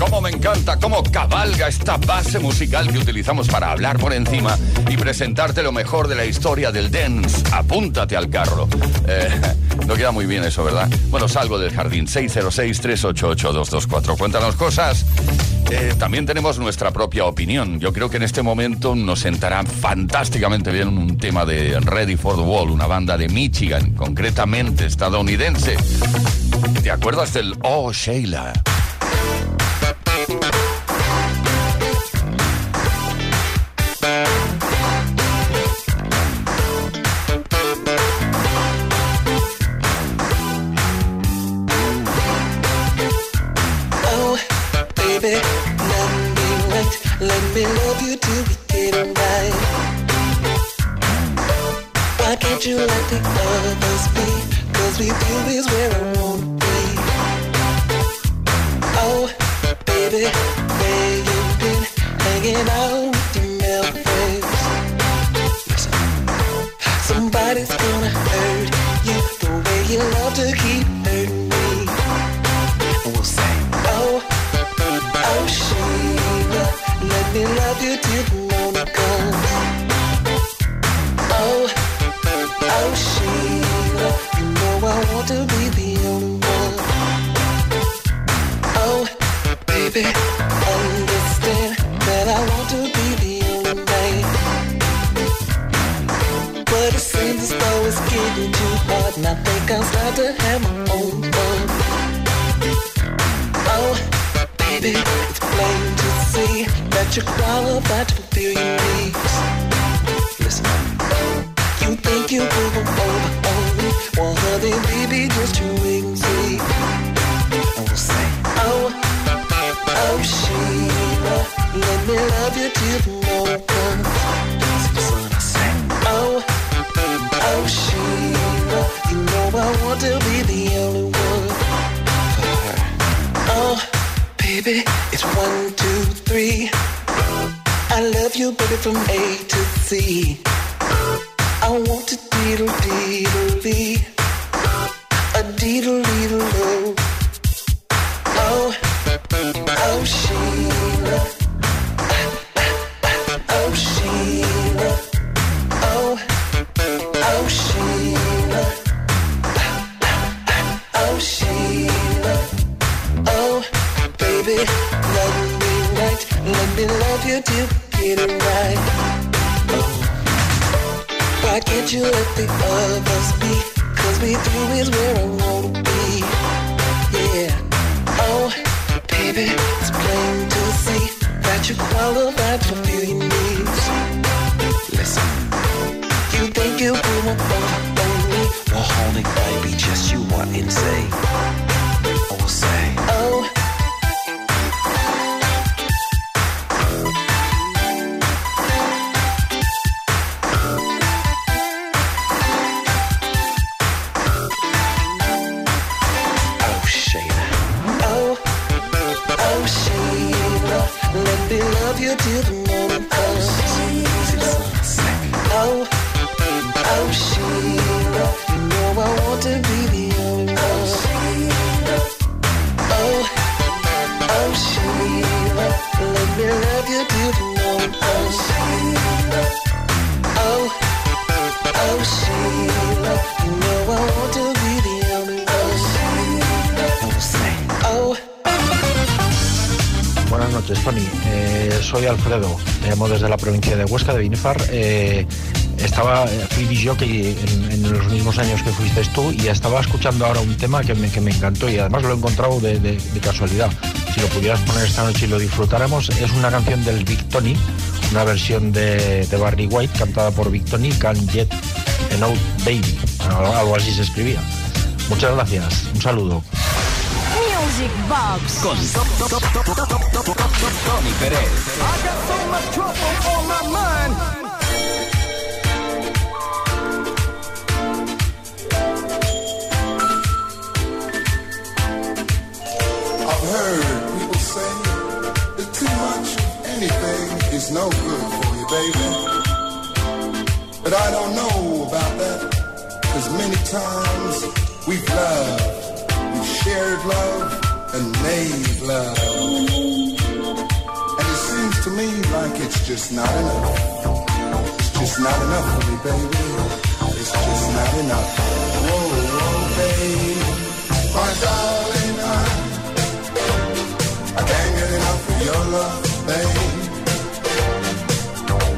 Cómo me encanta, cómo cabalga esta base musical que utilizamos para hablar por encima y presentarte lo mejor de la historia del dance. Apúntate al carro. Eh, no queda muy bien eso, ¿verdad? Bueno, salgo del jardín. 606-388-224. Cuéntanos cosas. Eh, también tenemos nuestra propia opinión. Yo creo que en este momento nos sentará fantásticamente bien un tema de Ready for the Wall, una banda de Michigan, concretamente estadounidense. ¿Te acuerdas del Oh Sheila? sleep baby. It's plain to see that you qualified for beauty needs. Listen, you think you will, but only well, holding, baby, just you are insane. You till soy Alfredo, me llamo desde la provincia de Huesca, de Binifar. Eh, estaba, fui jockey en, en, los mismos años que fuiste tú y estaba escuchando ahora un tema que me, que me encantó y además lo he encontrado de, de, de, casualidad. Si lo pudieras poner esta noche y lo disfrutáramos, es una canción del Big Tony, una versión de, de Barry White cantada por Big Tony, Can Jet an Out Baby, algo así se escribía. Muchas gracias, un saludo. Music Box con Tony Pérez. I got so much trouble on my mind. I've heard people say that too much of anything is no good for you, baby. But I don't know about that. Cause many times we've loved, we've shared love and made love. And it seems to me like it's just not enough. It's just not enough for me, baby. It's just not enough. Whoa, whoa, baby. My darling, I, I can't get enough of your love, baby.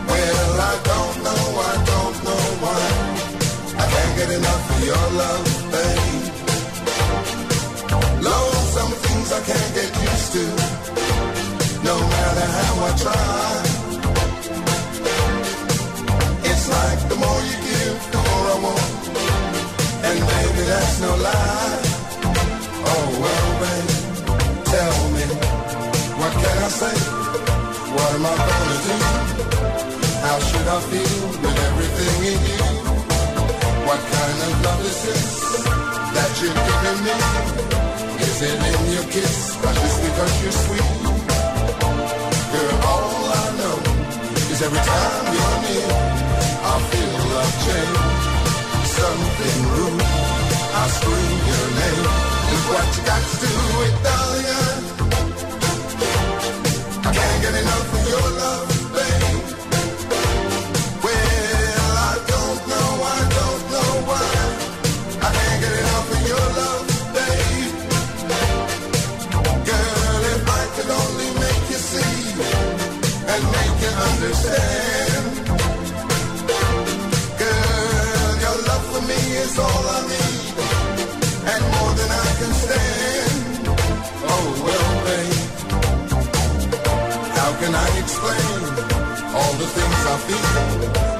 Well, I don't know, I don't know why. I can't get enough of your love, babe. I can't get used to. No matter how I try. It's like the more you give, the more I want. And baby, that's no lie. Oh, well, babe, tell me, what can I say? What am I gonna do? How should I feel with everything in you? What kind of love is this that you're giving me? Is in your kiss or just because you're sweet? Girl, all I know is every time you're near, I feel love change. Something rude, I scream your name. Is what you got to do it, darling. Feel?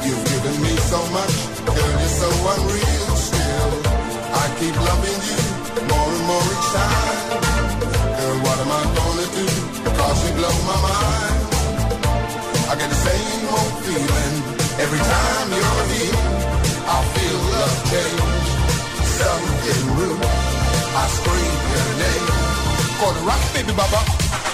You've given me so much, girl, you're so unreal still. I keep loving you more and more each time. Girl, what am I gonna do? Cause you blow my mind. I get the same old feeling every time you're here. I feel love change, something rude. I scream your name. For the rock, baby, baba.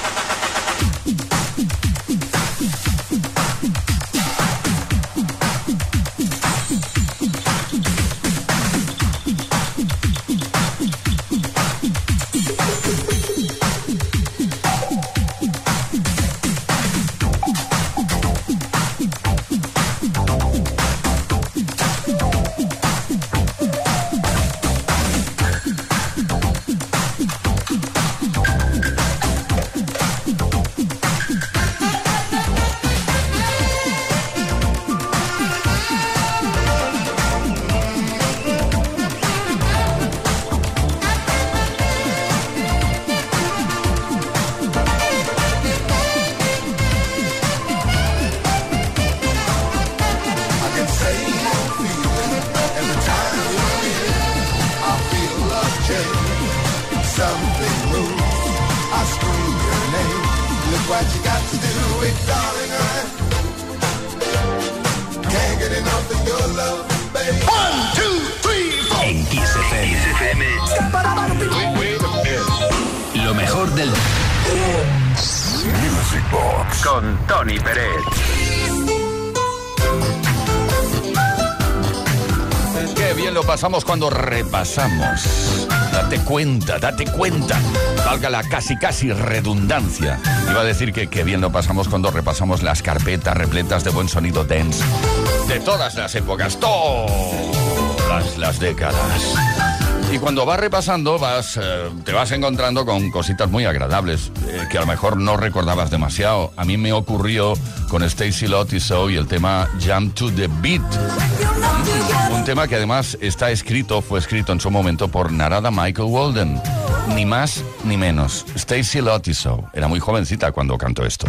Repasamos. Date cuenta, date cuenta. Valga la casi casi redundancia. Iba a decir que qué bien lo pasamos cuando repasamos las carpetas repletas de buen sonido dance. De todas las épocas, todas las décadas. Y cuando vas repasando, vas, eh, te vas encontrando con cositas muy agradables eh, que a lo mejor no recordabas demasiado. A mí me ocurrió con Stacy Lottiso y el tema Jump to the Beat. Un tema que además está escrito, fue escrito en su momento por Narada Michael Walden. Ni más ni menos. Stacy Lottiso. Era muy jovencita cuando cantó esto.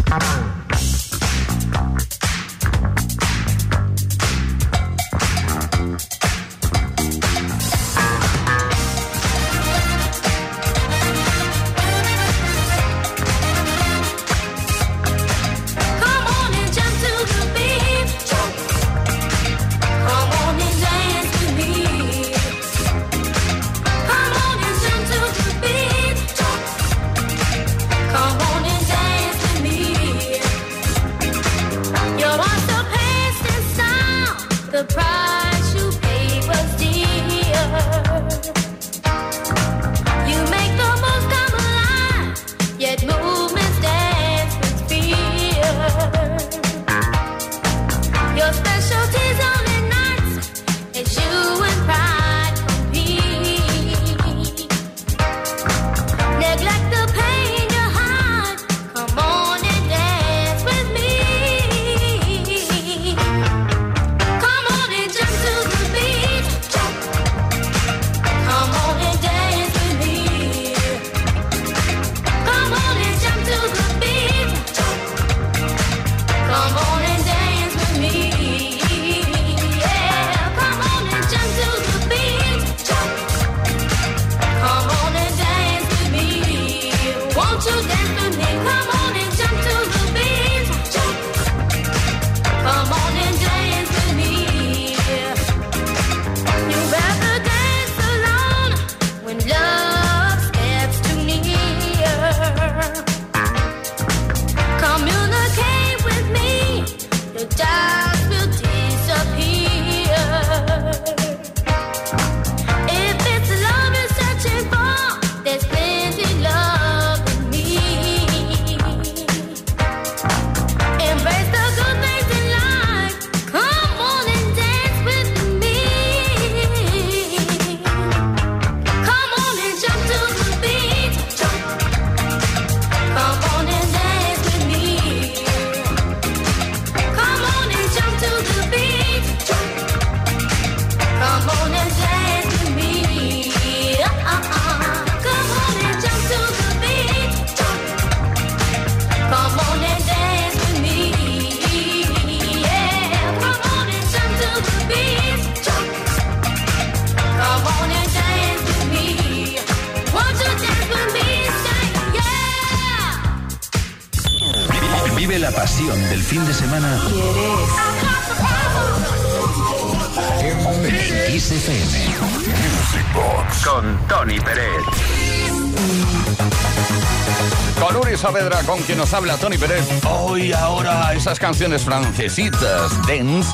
Habla Tony Pérez. Hoy, ahora, esas canciones francesitas, dance,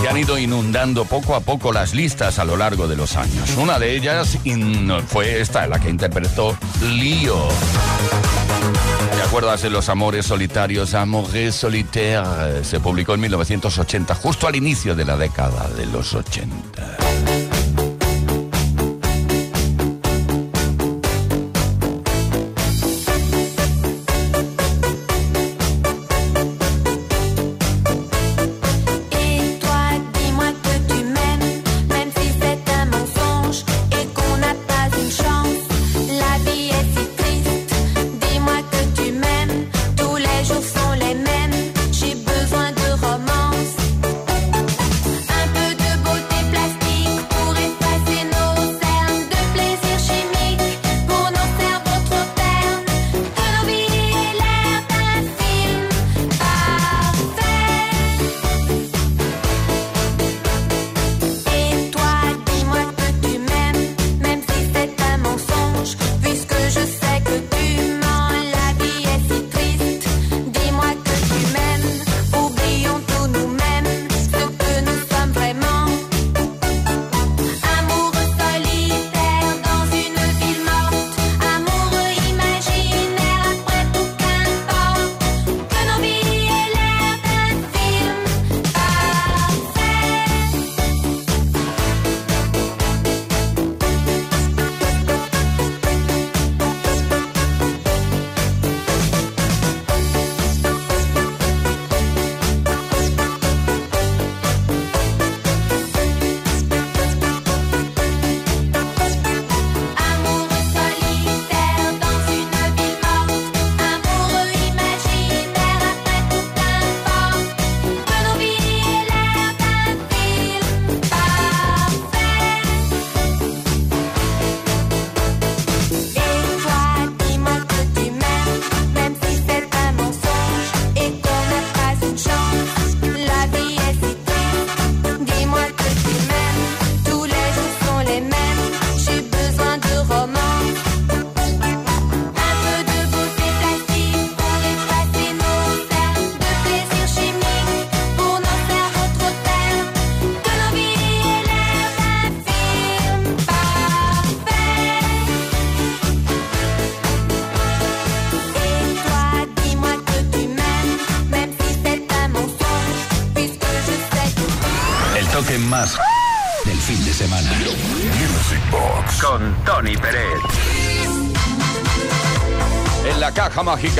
que han ido inundando poco a poco las listas a lo largo de los años. Una de ellas fue esta, la que interpretó Lío. ¿Te acuerdas de Los Amores Solitarios? Amores Solitaire. Se publicó en 1980, justo al inicio de la década de los 80.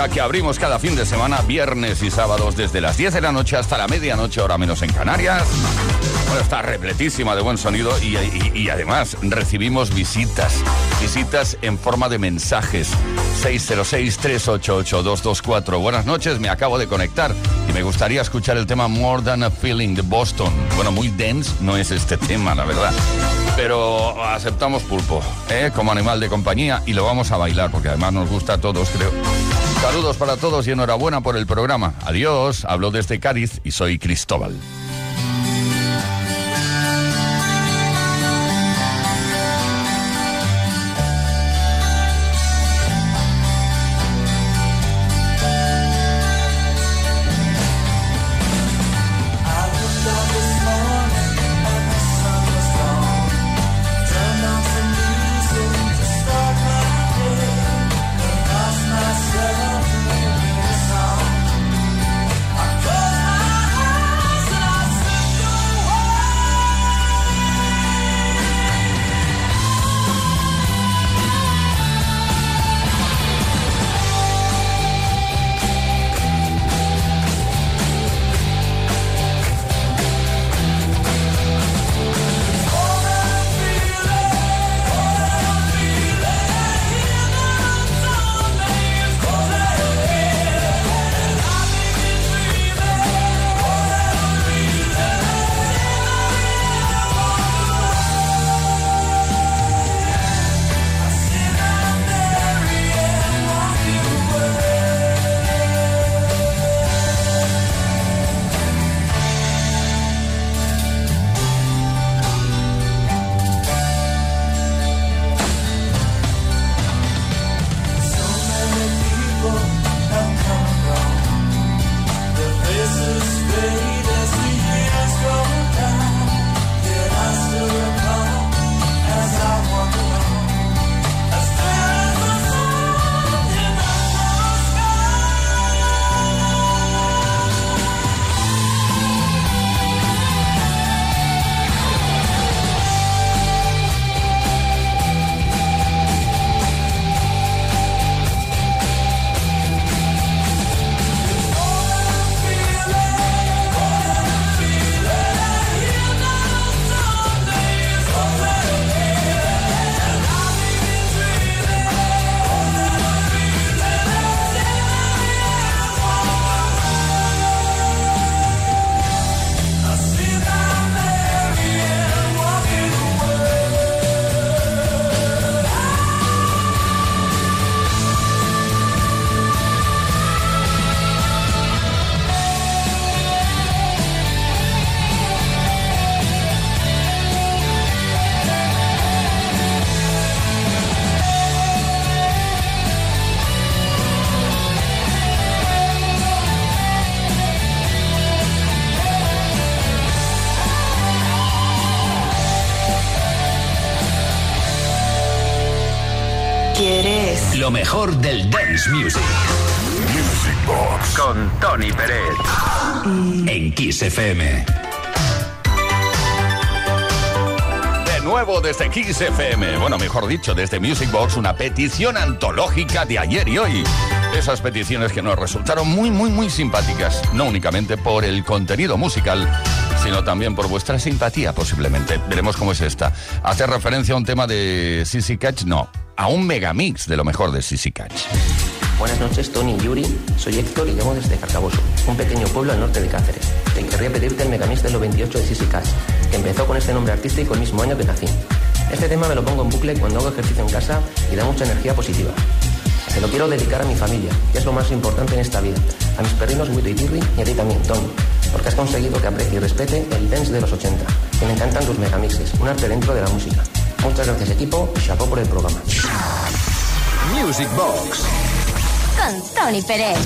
Que abrimos cada fin de semana, viernes y sábados, desde las 10 de la noche hasta la medianoche, hora menos en Canarias. Bueno, está repletísima de buen sonido y además recibimos visitas. Visitas en forma de mensajes. 606-388-224. Buenas noches, me acabo de conectar y me gustaría escuchar el tema More Than a Feeling de Boston. Bueno, muy dense no es este tema, la verdad. Pero aceptamos pulpo, ¿eh? como animal de compañía y lo vamos a bailar porque además nos gusta a todos, creo. Saludos para todos y enhorabuena por el programa. Adiós, hablo desde Cádiz y soy Cristóbal. Mejor del dance music. Music Box con Tony Pérez. En Kiss FM. De nuevo desde Kiss FM, bueno, mejor dicho, desde Music Box, una petición antológica de ayer y hoy. Esas peticiones que nos resultaron muy, muy, muy simpáticas, no únicamente por el contenido musical, sino también por vuestra simpatía, posiblemente. Veremos cómo es esta. ¿Hace referencia a un tema de Sissy Catch? No, a un megamix de lo mejor de Sissy Catch. Buenas noches, Tony y Yuri. Soy Héctor y llamo desde Carcaboso, un pequeño pueblo al norte de Cáceres. Te querría pedirte el megamix de los 28 de Sissy Catch, que empezó con este nombre artístico el mismo año que nací. Este tema me lo pongo en bucle cuando hago ejercicio en casa y da mucha energía positiva. Se lo quiero dedicar a mi familia, que es lo más importante en esta vida. A mis perrinos Wito y Tirri y a ti también, Tony, porque has conseguido que aprecie y respete el dance de los 80. Que me encantan tus megamixes, un arte dentro de la música. Muchas gracias equipo y chapó por el programa. Music Box. Con Tony Pérez.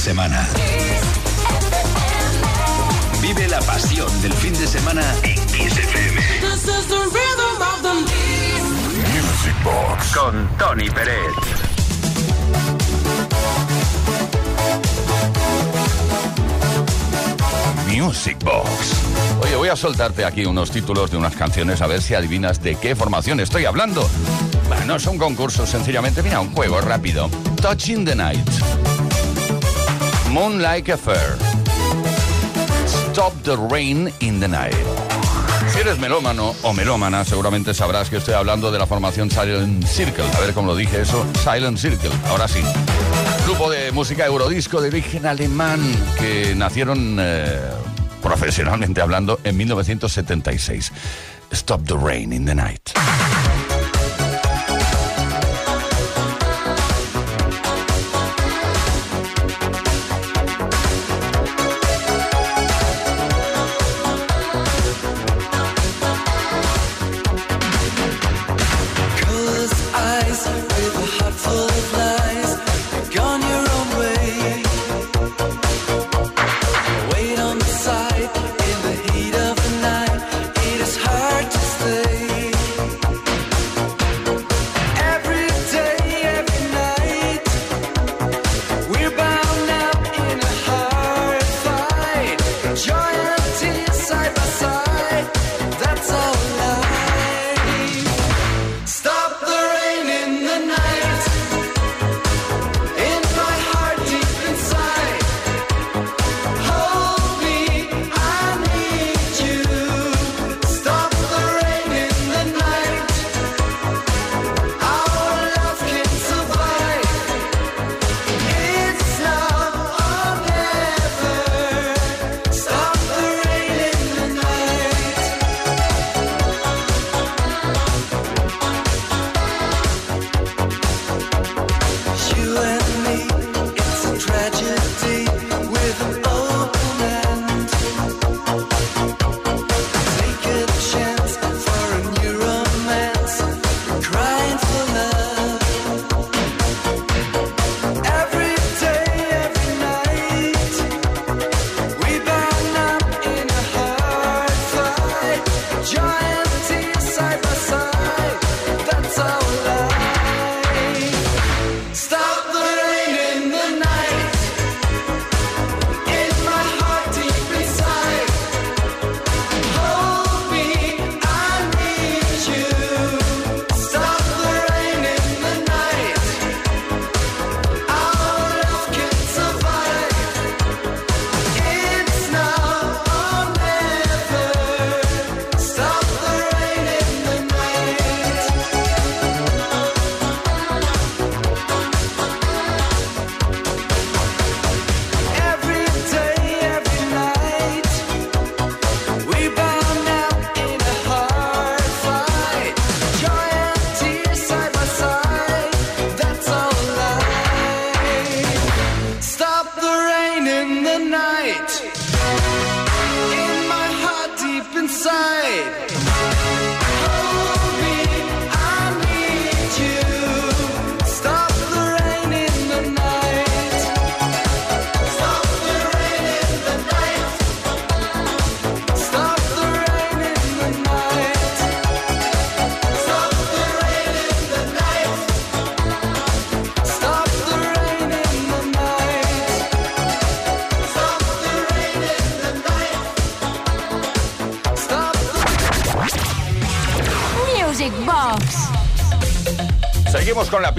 De semana. Vive la pasión del fin de semana en. Music Box con Tony Pérez. Music Box. Oye, voy a soltarte aquí unos títulos de unas canciones a ver si adivinas de qué formación estoy hablando. Bueno, no es un concurso, sencillamente, mira, un juego rápido. Touching the Night. Moonlight Affair. Stop the Rain in the Night. Si eres melómano o melómana, seguramente sabrás que estoy hablando de la formación Silent Circle. A ver cómo lo dije eso. Silent Circle. Ahora sí. Grupo de música eurodisco de origen alemán que nacieron eh, profesionalmente hablando en 1976. Stop the Rain in the Night.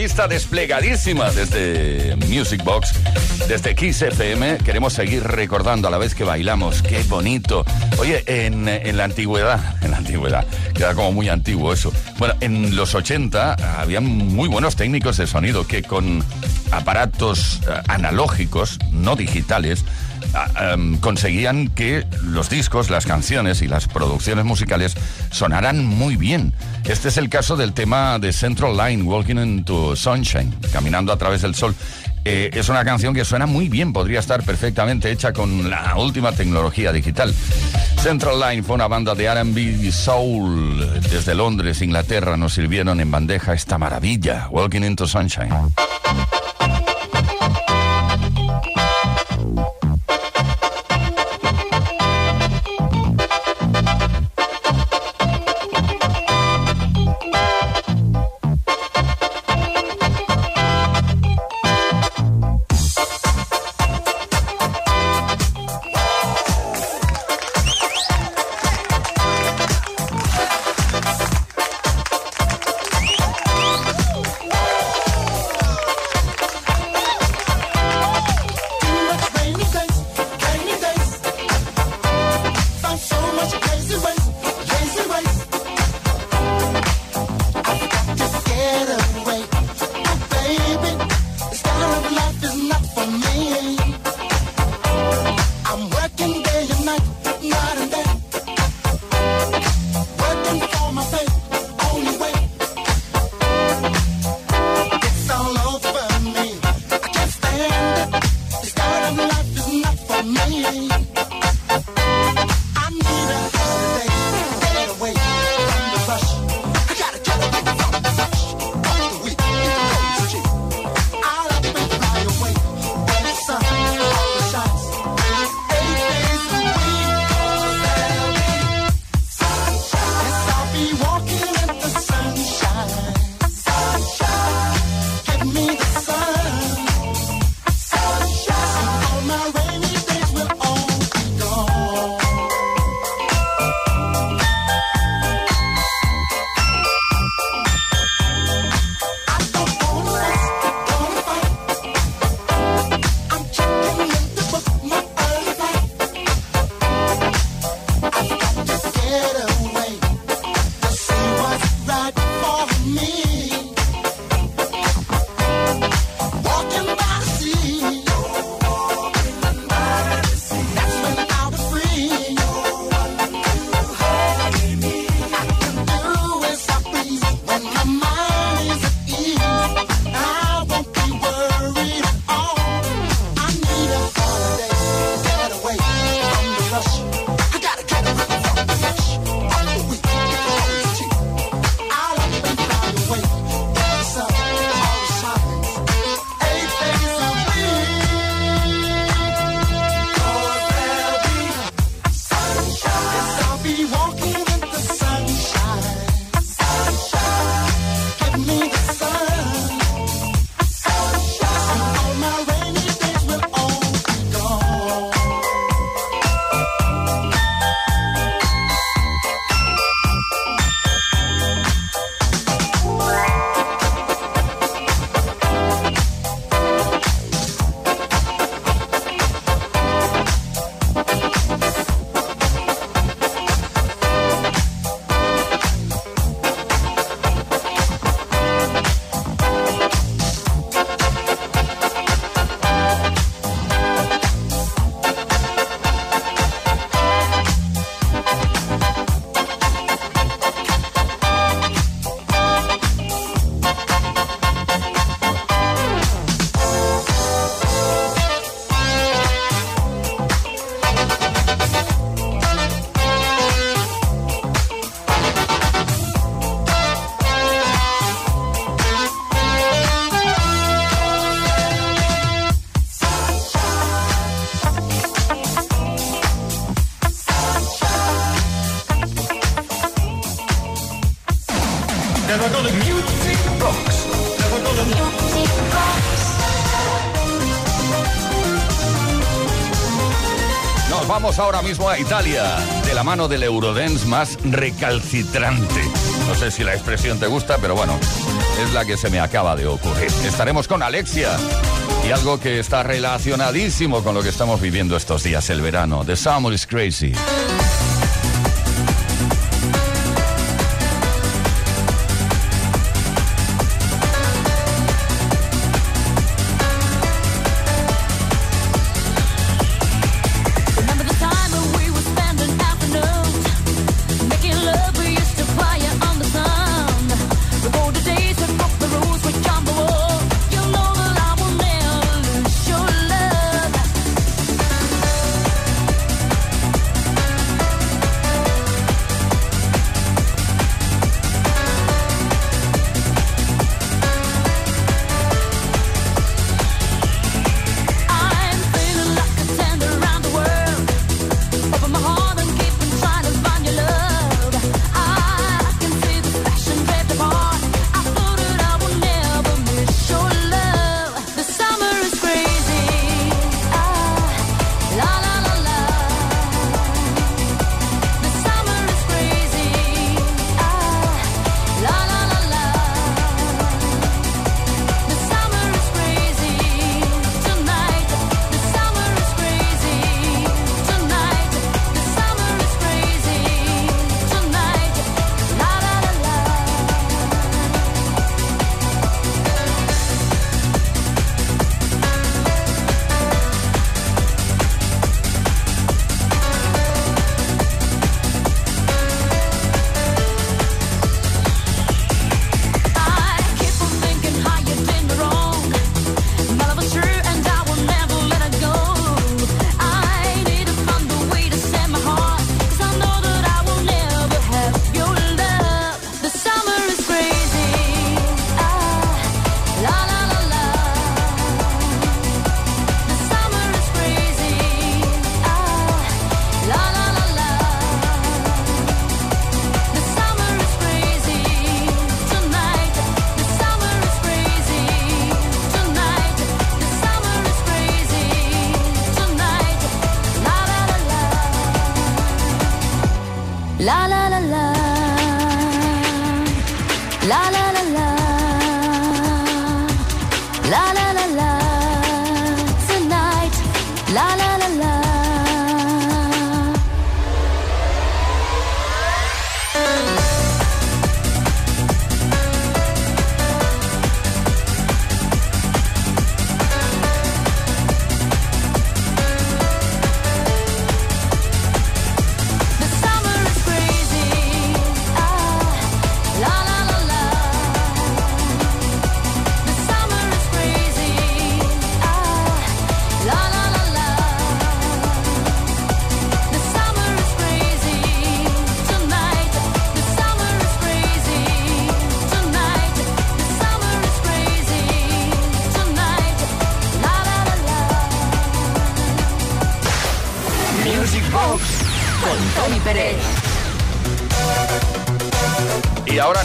Desplegadísima desde Music Box, desde Kiss. Queremos seguir recordando a la vez que bailamos. ¡Qué bonito! Oye, en, en la antigüedad, en la antigüedad, queda como muy antiguo eso. Bueno, en los 80 había muy buenos técnicos de sonido que con aparatos eh, analógicos, no digitales, em, conseguían que los discos, las canciones y las producciones musicales sonaran muy bien. Este es el caso del tema de Central Line, Walking into Sunshine, Caminando a través del sol. Eh, es una canción que suena muy bien, podría estar perfectamente hecha con la última tecnología digital. Central Line fue una banda de RB y Soul. Desde Londres, Inglaterra, nos sirvieron en bandeja esta maravilla, Walking into Sunshine. nos vamos ahora mismo a Italia, de la mano del Eurodance más recalcitrante. No sé si la expresión te gusta, pero bueno, es la que se me acaba de ocurrir. Estaremos con Alexia y algo que está relacionadísimo con lo que estamos viviendo estos días, el verano. The Summer is Crazy.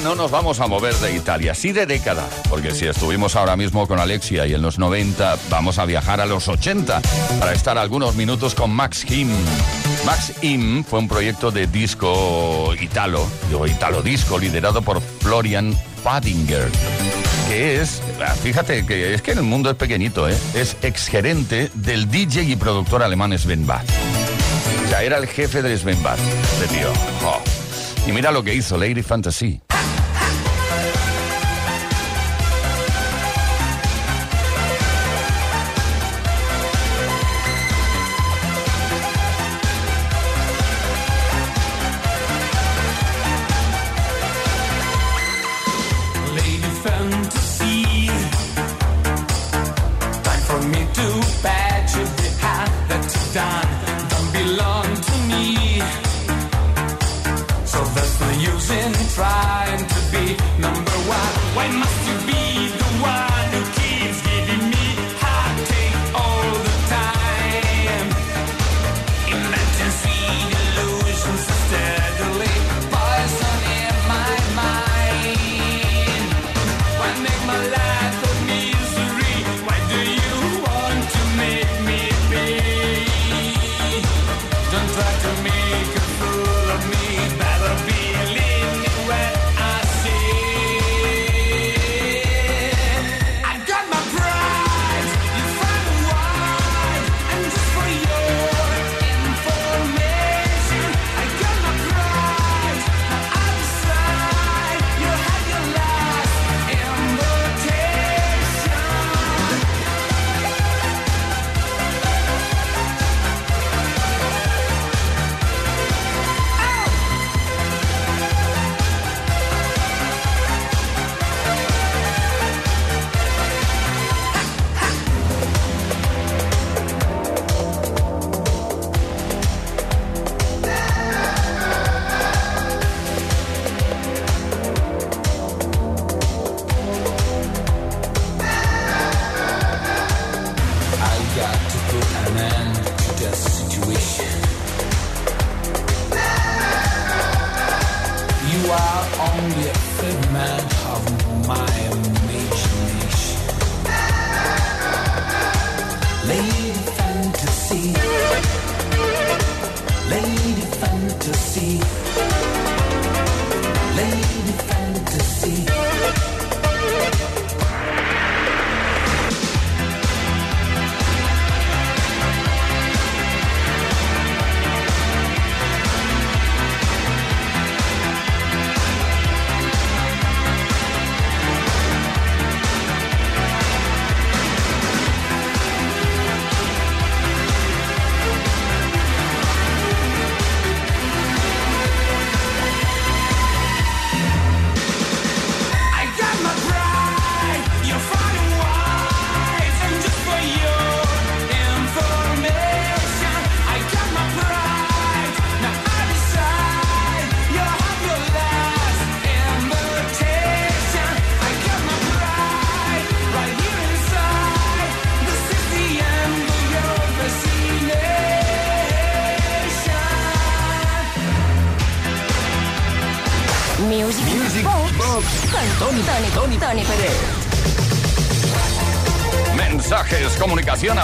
no nos vamos a mover de Italia, sí de década, porque si estuvimos ahora mismo con Alexia y en los 90, vamos a viajar a los 80 para estar algunos minutos con Max Kim. Max Im fue un proyecto de disco italo, o italo disco, liderado por Florian Fadinger, que es, ah, fíjate que es que en el mundo es pequeñito, ¿eh? es exgerente del DJ y productor alemán Sven Bach. O sea, era el jefe de Sven Bach, este tío. Oh. Y mira lo que hizo Lady Fantasy.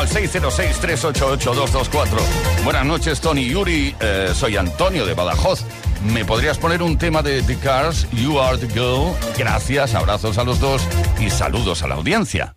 al 606-388-224. Buenas noches, Tony Yuri. Eh, soy Antonio de Badajoz. ¿Me podrías poner un tema de The Cars, You Are the Girl? Gracias, abrazos a los dos y saludos a la audiencia.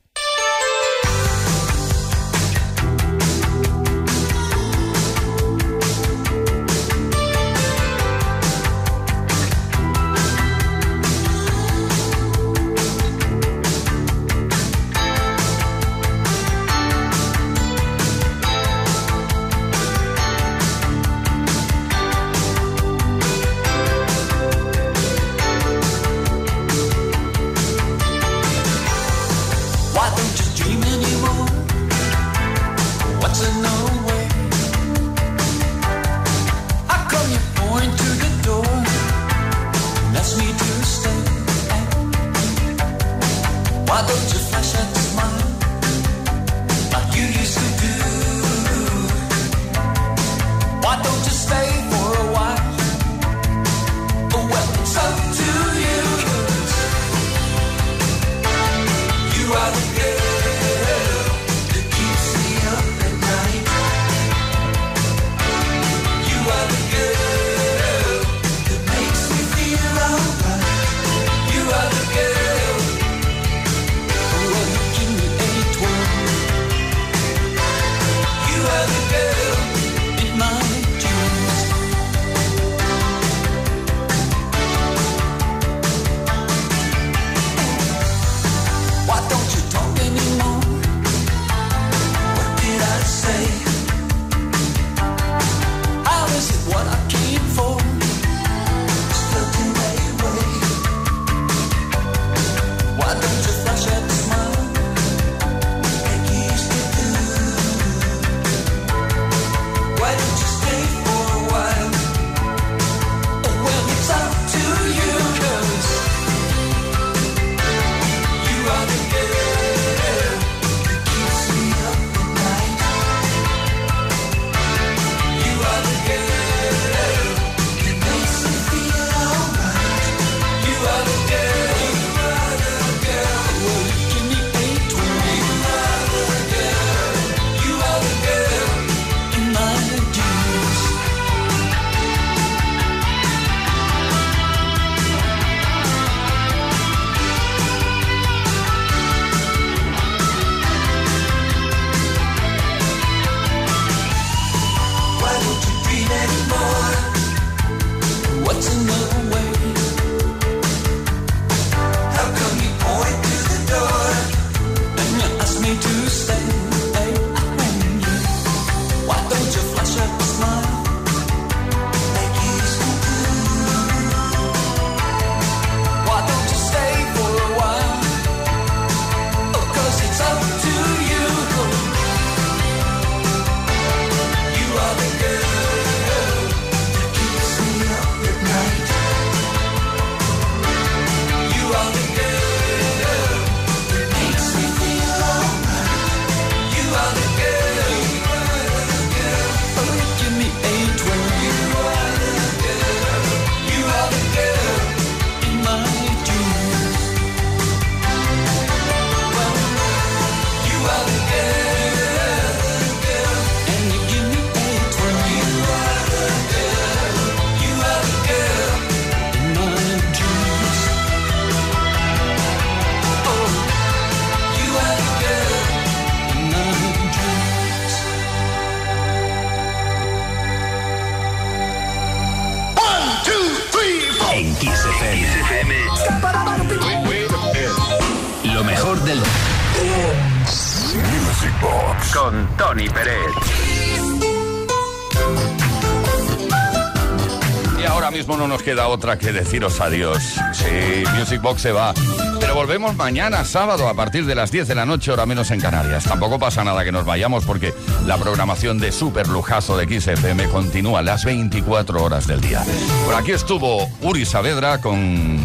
otra que deciros adiós. Sí, Music Box se va. Pero volvemos mañana, sábado, a partir de las 10 de la noche, hora menos en Canarias. Tampoco pasa nada que nos vayamos porque la programación de Super Lujazo de XFM continúa las 24 horas del día. Por aquí estuvo Uri Saavedra con...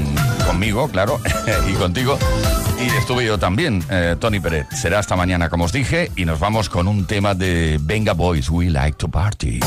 conmigo, claro, y contigo. Y estuve yo también, eh, Tony Pérez. Será hasta mañana, como os dije, y nos vamos con un tema de Venga Boys, We Like to Party.